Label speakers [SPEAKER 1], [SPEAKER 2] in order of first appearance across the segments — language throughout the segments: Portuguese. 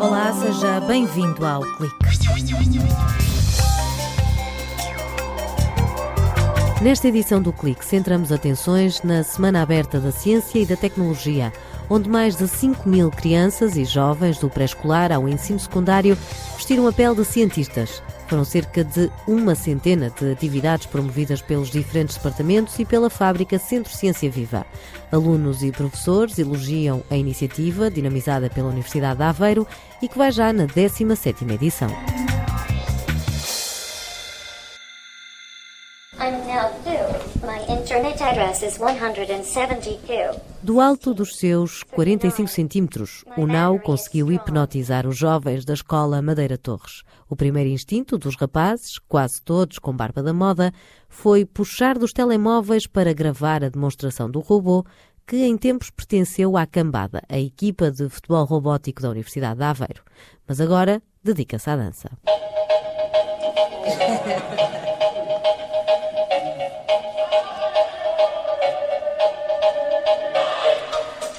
[SPEAKER 1] Olá, seja bem-vindo ao Clique. Nesta edição do Clique, centramos atenções na Semana Aberta da Ciência e da Tecnologia, onde mais de 5 mil crianças e jovens do pré-escolar ao ensino secundário vestiram a pele de cientistas. Foram cerca de uma centena de atividades promovidas pelos diferentes departamentos e pela fábrica Centro Ciência Viva. Alunos e professores elogiam a iniciativa dinamizada pela Universidade de Aveiro e que vai já na 17ª edição. Do alto dos seus 45 centímetros, o Nau conseguiu hipnotizar os jovens da escola Madeira Torres. O primeiro instinto dos rapazes, quase todos com barba da moda, foi puxar dos telemóveis para gravar a demonstração do robô que em tempos pertenceu à Cambada, a equipa de futebol robótico da Universidade de Aveiro. Mas agora dedica-se à dança.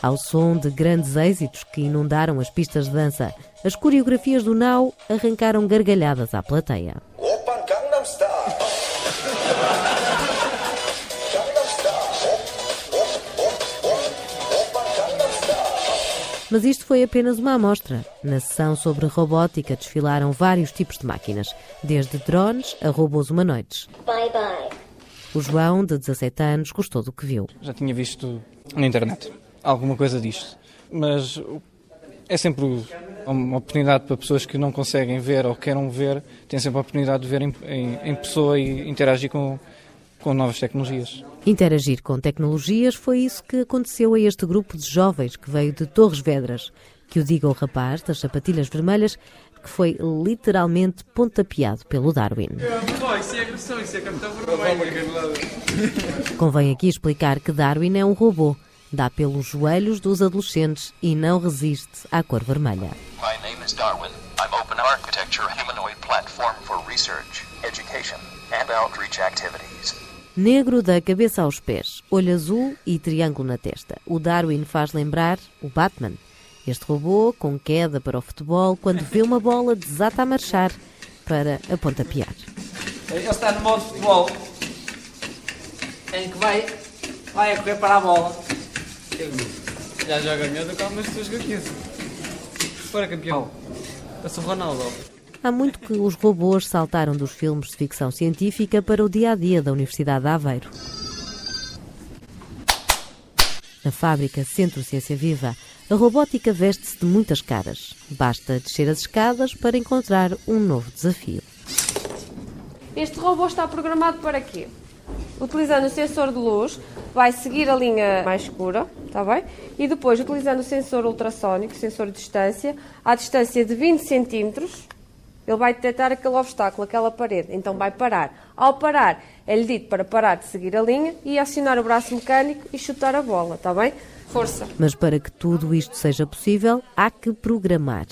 [SPEAKER 1] Ao som de grandes êxitos que inundaram as pistas de dança, as coreografias do Now arrancaram gargalhadas à plateia. Mas isto foi apenas uma amostra. Na sessão sobre robótica desfilaram vários tipos de máquinas, desde drones a robôs humanoides. Bye bye. O João, de 17 anos, gostou do que viu.
[SPEAKER 2] Já tinha visto na internet alguma coisa disto. Mas é sempre uma oportunidade para pessoas que não conseguem ver ou queiram ver, têm sempre a oportunidade de ver em, em, em pessoa e interagir com, com novas tecnologias.
[SPEAKER 1] Interagir com tecnologias foi isso que aconteceu a este grupo de jovens que veio de Torres Vedras. Que o diga o rapaz das sapatilhas vermelhas que foi literalmente pontapeado pelo Darwin. Convém aqui explicar que Darwin é um robô dá pelos joelhos dos adolescentes e não resiste à cor vermelha. My name is Darwin. I'm Open Architecture Humanoid Platform for Research, Education and Outreach Activities. Negro da cabeça aos pés, olho azul e triângulo na testa. O Darwin faz lembrar o Batman. Este robô, com queda para o futebol, quando vê uma bola, desata a marchar para a pontapear.
[SPEAKER 3] Ele está no modo futebol, em que vai, vai a correr para a bola já joga melhor do pessoas que eu conheço. Fora campeão. Eu sou Ronaldo.
[SPEAKER 1] Há muito que os robôs saltaram dos filmes de ficção científica para o dia a dia da Universidade de Aveiro. Na fábrica Centro Ciência Viva, a robótica veste-se de muitas caras. Basta descer as escadas para encontrar um novo desafio.
[SPEAKER 4] Este robô está programado para quê? Utilizando o sensor de luz, vai seguir a linha mais escura, está bem? E depois, utilizando o sensor ultrassónico, sensor de distância, à distância de 20 centímetros, ele vai detectar aquele obstáculo, aquela parede, então vai parar. Ao parar, é-lhe dito para parar de seguir a linha e acionar o braço mecânico e chutar a bola, está bem? Força.
[SPEAKER 1] Mas para que tudo isto seja possível, há que programar.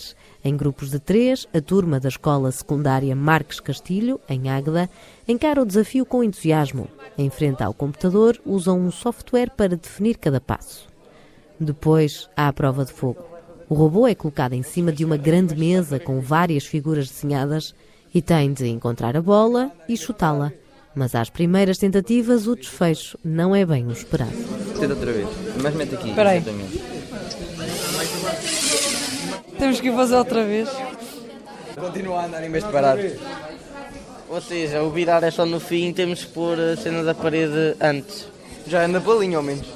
[SPEAKER 1] Em grupos de três, a turma da Escola Secundária Marques Castilho, em Águeda, encara o desafio com entusiasmo. Em frente ao computador, usam um software para definir cada passo. Depois, há a prova de fogo. O robô é colocado em cima de uma grande mesa com várias figuras desenhadas e tem de encontrar a bola e chutá-la. Mas às primeiras tentativas, o desfecho não é bem o esperado.
[SPEAKER 5] Tenta outra vez. Mas mete aqui.
[SPEAKER 3] Espera aí. Temos que fazer outra vez.
[SPEAKER 5] Continua a andar em vez de parar. Ou seja, o virar é só no fim, temos que pôr a cena da parede antes. Já anda pela linha, ao menos.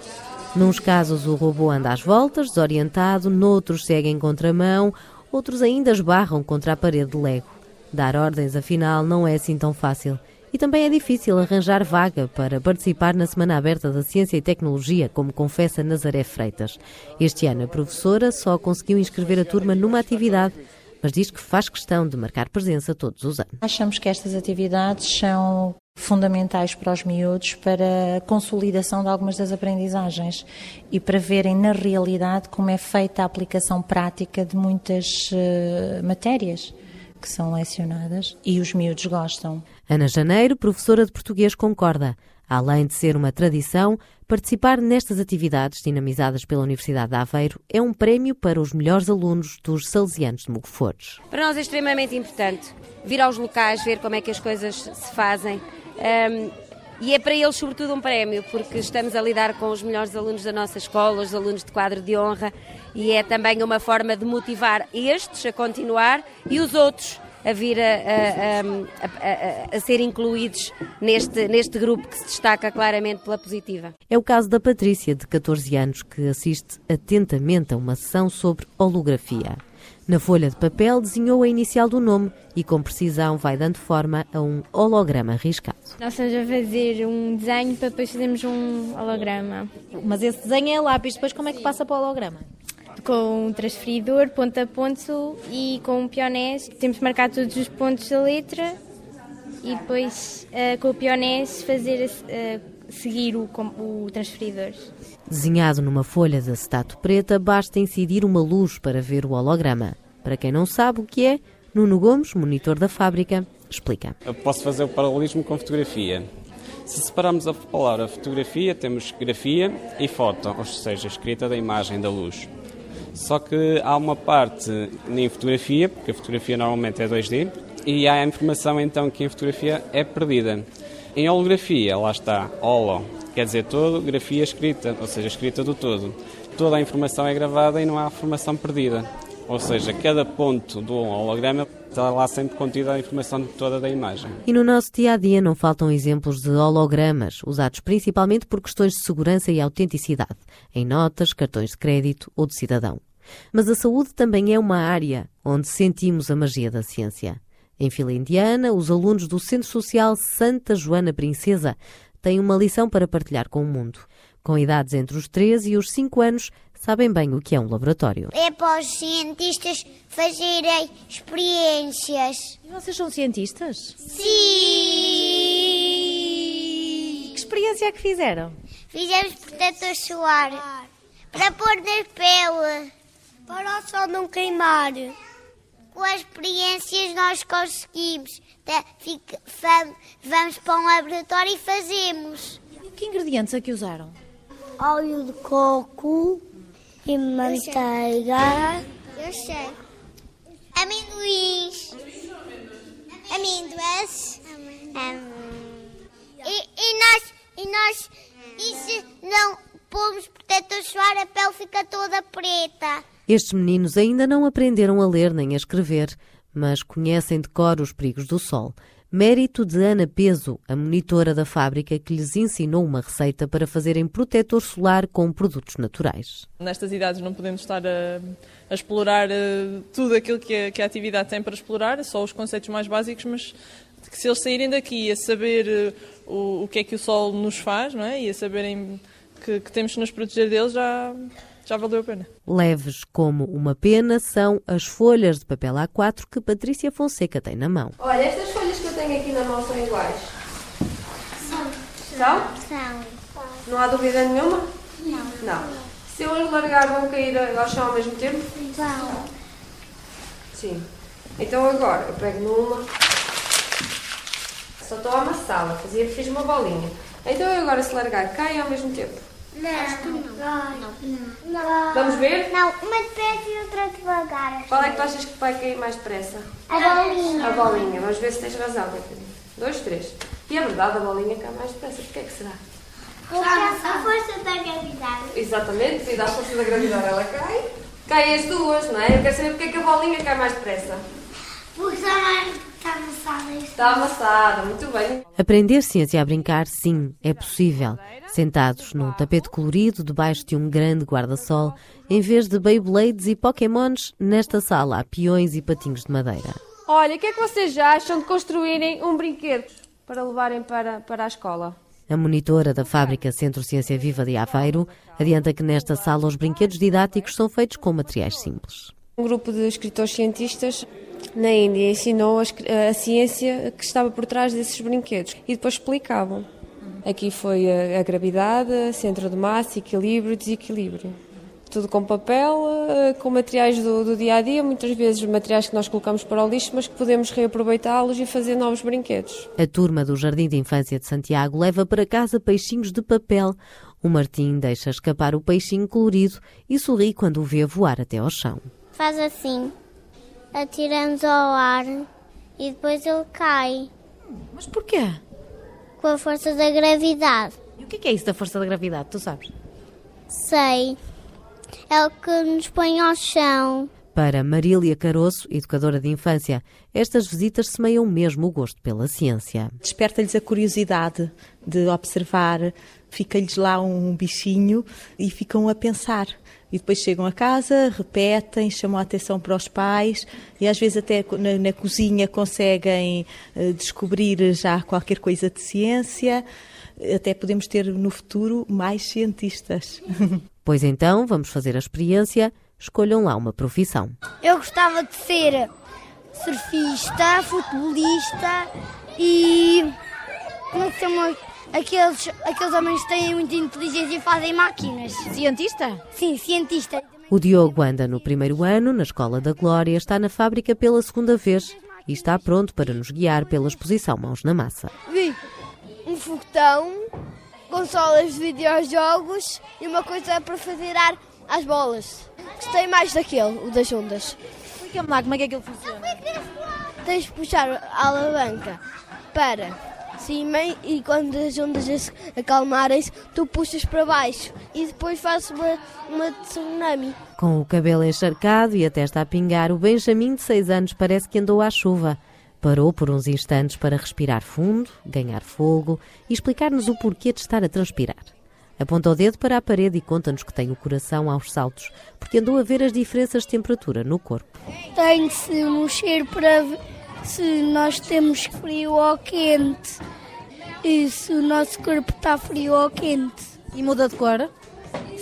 [SPEAKER 1] Nuns casos o robô anda às voltas, desorientado, noutros segue em contramão, outros ainda esbarram contra a parede de Lego. Dar ordens, afinal, não é assim tão fácil. E também é difícil arranjar vaga para participar na Semana Aberta da Ciência e Tecnologia, como confessa Nazaré Freitas. Este ano a professora só conseguiu inscrever a turma numa atividade, mas diz que faz questão de marcar presença todos os anos.
[SPEAKER 6] Achamos que estas atividades são fundamentais para os miúdos para a consolidação de algumas das aprendizagens e para verem na realidade como é feita a aplicação prática de muitas uh, matérias que são lecionadas e os miúdos gostam.
[SPEAKER 1] Ana Janeiro, professora de português, concorda. Além de ser uma tradição, participar nestas atividades dinamizadas pela Universidade de Aveiro é um prémio para os melhores alunos dos Salesianos de Mugofores.
[SPEAKER 7] Para nós é extremamente importante vir aos locais, ver como é que as coisas se fazem. Um, e é para eles, sobretudo, um prémio, porque estamos a lidar com os melhores alunos da nossa escola, os alunos de quadro de honra, e é também uma forma de motivar estes a continuar e os outros a vir a, a, a, a, ser incluídos neste, neste grupo que se destaca claramente pela positiva.
[SPEAKER 1] É o caso da Patrícia, de 14 anos, que assiste atentamente a uma sessão sobre holografia. Na folha de papel desenhou a inicial do nome e com precisão vai dando forma a um holograma riscado.
[SPEAKER 8] Nós estamos a fazer um desenho para depois fazermos um holograma.
[SPEAKER 9] Mas esse desenho é lápis, depois como é que passa para o holograma?
[SPEAKER 8] Com um transferidor, ponto a ponto e com um pionés. Temos que marcar todos os pontos da letra e depois uh, com o pionés fazer uh, seguir o, o transferidor.
[SPEAKER 1] Desenhado numa folha de acetato preta, basta incidir uma luz para ver o holograma. Para quem não sabe o que é, Nuno Gomes, monitor da fábrica, explica.
[SPEAKER 10] Eu posso fazer o paralelismo com fotografia. Se separarmos a palavra fotografia, temos grafia e foto, ou seja, escrita da imagem da luz. Só que há uma parte em fotografia, porque a fotografia normalmente é 2D, e há a informação então que em fotografia é perdida. Em holografia, lá está, holo, quer dizer todo, grafia escrita, ou seja, escrita do todo. Toda a informação é gravada e não há informação perdida. Ou seja, cada ponto do holograma está lá sempre contida a informação toda da imagem.
[SPEAKER 1] E no nosso dia a dia não faltam exemplos de hologramas, usados principalmente por questões de segurança e autenticidade, em notas, cartões de crédito ou de cidadão. Mas a saúde também é uma área onde sentimos a magia da ciência. Em fila indiana, os alunos do Centro Social Santa Joana Princesa têm uma lição para partilhar com o mundo. Com idades entre os 13 e os 5 anos, sabem bem o que é um laboratório.
[SPEAKER 11] É para os cientistas fazerem experiências.
[SPEAKER 9] E vocês são cientistas?
[SPEAKER 11] Sim!
[SPEAKER 9] Que experiência é que fizeram?
[SPEAKER 11] Fizemos protetor solar para pôr na pele, para o sol não queimar. Com as experiências nós conseguimos. Vamos para um laboratório e fazemos.
[SPEAKER 9] E que ingredientes é que usaram?
[SPEAKER 11] Óleo de coco e manteiga. Eu sei. Amendoins. Amêndoas. E, e nós, e nós, e se não pomos protetor solar, a pele fica toda preta.
[SPEAKER 1] Estes meninos ainda não aprenderam a ler nem a escrever, mas conhecem de cor os perigos do sol. Mérito de Ana Peso, a monitora da fábrica que lhes ensinou uma receita para fazerem protetor solar com produtos naturais.
[SPEAKER 12] Nestas idades não podemos estar a, a explorar uh, tudo aquilo que a, que a, atividade tem para explorar, só os conceitos mais básicos, mas que se eles saírem daqui a saber uh, o, o, que é que o sol nos faz não é? e a saberem que, que temos que nos proteger deles, já, já valeu a pena.
[SPEAKER 1] Leves como uma pena são as folhas de papel A4 que Patrícia Fonseca tem na mão.
[SPEAKER 4] Olha, estas folhas tenho aqui na mão são iguais? São. São?
[SPEAKER 11] São.
[SPEAKER 4] Não há dúvida nenhuma?
[SPEAKER 11] Não.
[SPEAKER 4] Não. Se eu as largar, vão cair ao chão ao mesmo tempo?
[SPEAKER 11] Vão.
[SPEAKER 4] Sim. Então agora, eu pego numa. Só estou a amassá-la, fiz uma bolinha. Então eu agora se largar, cai ao mesmo tempo?
[SPEAKER 11] Não. Não. Não.
[SPEAKER 4] Vamos ver?
[SPEAKER 11] Não, uma depressa e outra devagar.
[SPEAKER 4] Qual é que tu achas que vai cair mais depressa?
[SPEAKER 11] A bolinha.
[SPEAKER 4] A bolinha. Vamos ver se tens razão, Catarina. Dois, três. E é verdade, a bolinha cai mais depressa. Porquê é que será?
[SPEAKER 11] Porque a força da gravidade.
[SPEAKER 4] Exatamente, devido à força da gravidade ela cai. Cai as duas, não é? Eu quero saber porque é que a bolinha cai mais depressa.
[SPEAKER 11] Porque está mais... Está amassada.
[SPEAKER 4] Está amassada, muito bem.
[SPEAKER 1] Aprender ciência a brincar, sim, é possível. Sentados num tapete colorido debaixo de um grande guarda-sol, em vez de Beyblades e Pokémons, nesta sala há peões e patinhos de madeira.
[SPEAKER 4] Olha, o que é que vocês acham de construírem um brinquedo para levarem para, para a escola?
[SPEAKER 1] A monitora da fábrica Centro Ciência Viva de Aveiro adianta que nesta sala os brinquedos didáticos são feitos com materiais simples.
[SPEAKER 4] Um grupo de escritores cientistas na Índia ensinou a, a, ciência que estava por trás desses brinquedos e depois explicavam. Aqui foi a, a gravidade, centro de massa, equilíbrio, desequilíbrio. tudo com papel, eh, com materiais do, do dia a dia, muitas vezes materiais que nós colocamos para o lixo, mas que podemos reaproveitá-los e fazer novos brinquedos.
[SPEAKER 1] A turma do Jardim de Infância de Santiago leva para casa peixinhos de papel. O Martim deixa escapar o peixinho colorido e sorri quando o vê voar até ao chão.
[SPEAKER 11] Faz assim, atiramos ao ar e depois ele cai.
[SPEAKER 9] Mas porquê?
[SPEAKER 11] Com a força da gravidade.
[SPEAKER 9] E o que é isso da força da gravidade? Tu sabes?
[SPEAKER 11] Sei. É o que nos põe ao chão.
[SPEAKER 1] Para Marília Caroço, educadora de infância, estas visitas semeiam mesmo o gosto pela ciência.
[SPEAKER 13] Desperta-lhes a curiosidade de observar, fica-lhes lá um bichinho e ficam a pensar. E depois chegam a casa, repetem, chamam a atenção para os pais e às vezes até na, na cozinha conseguem uh, descobrir já qualquer coisa de ciência. Até podemos ter no futuro mais cientistas.
[SPEAKER 1] Pois então, vamos fazer a experiência. Escolham lá uma profissão.
[SPEAKER 14] Eu gostava de ser surfista, futebolista e. Como é que chama? Aqueles, aqueles homens que têm muita inteligência e fazem máquinas.
[SPEAKER 9] Cientista?
[SPEAKER 14] Sim, cientista.
[SPEAKER 1] O Diogo anda no primeiro ano, na Escola da Glória, está na fábrica pela segunda vez e está pronto para nos guiar pela exposição Mãos na Massa.
[SPEAKER 14] Vi um foguetão, consolas de videojogos e uma coisa para fazer ar às bolas. Gostei mais daquele, o das ondas.
[SPEAKER 9] Explica-me lá como é que aquilo funciona.
[SPEAKER 14] Tens de puxar a alavanca para cima e quando as ondas acalmarem-se, tu puxas para baixo e depois fazes uma, uma tsunami.
[SPEAKER 1] Com o cabelo encharcado e a testa a pingar, o Benjamin de 6 anos parece que andou à chuva. Parou por uns instantes para respirar fundo, ganhar fogo e explicar-nos o porquê de estar a transpirar. Aponta o dedo para a parede e conta-nos que tem o coração aos saltos, porque andou a ver as diferenças de temperatura no corpo.
[SPEAKER 14] Tem de se mexer para ver se nós temos frio ou quente e se o nosso corpo está frio ou quente.
[SPEAKER 9] E muda de cor?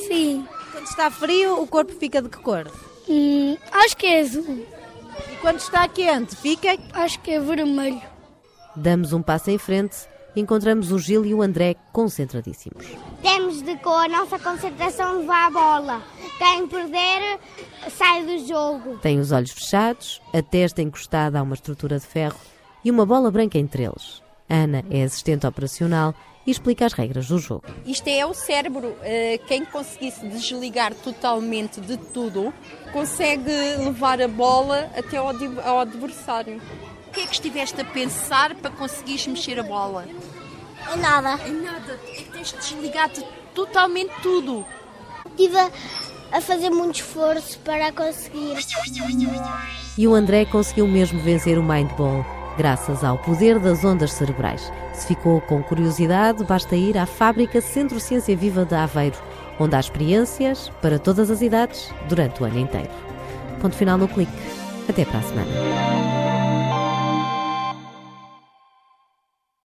[SPEAKER 14] Sim.
[SPEAKER 9] Quando está frio, o corpo fica de que cor?
[SPEAKER 14] Hum, acho que é azul.
[SPEAKER 9] E quando está quente, fica?
[SPEAKER 14] Acho que é vermelho.
[SPEAKER 1] Damos um passo em frente encontramos o Gil e o André concentradíssimos.
[SPEAKER 11] Temos de com a nossa concentração levar a bola. Quem perder sai do jogo.
[SPEAKER 1] Tem os olhos fechados, a testa encostada a uma estrutura de ferro e uma bola branca entre eles. Ana é assistente operacional e explica as regras do jogo.
[SPEAKER 15] Isto é o cérebro. Eh, quem conseguisse desligar totalmente de tudo consegue levar a bola até ao adversário. O que é que estiveste a pensar para conseguires mexer a bola?
[SPEAKER 11] Em nada.
[SPEAKER 15] Em nada. É que tens de desligar totalmente tudo.
[SPEAKER 11] Estive a fazer muito esforço para conseguir.
[SPEAKER 1] E o André conseguiu mesmo vencer o Mindball graças ao poder das ondas cerebrais. Se ficou com curiosidade, basta ir à fábrica Centro Ciência Viva de Aveiro, onde há experiências para todas as idades durante o ano inteiro. Ponto final no clique. Até para a semana.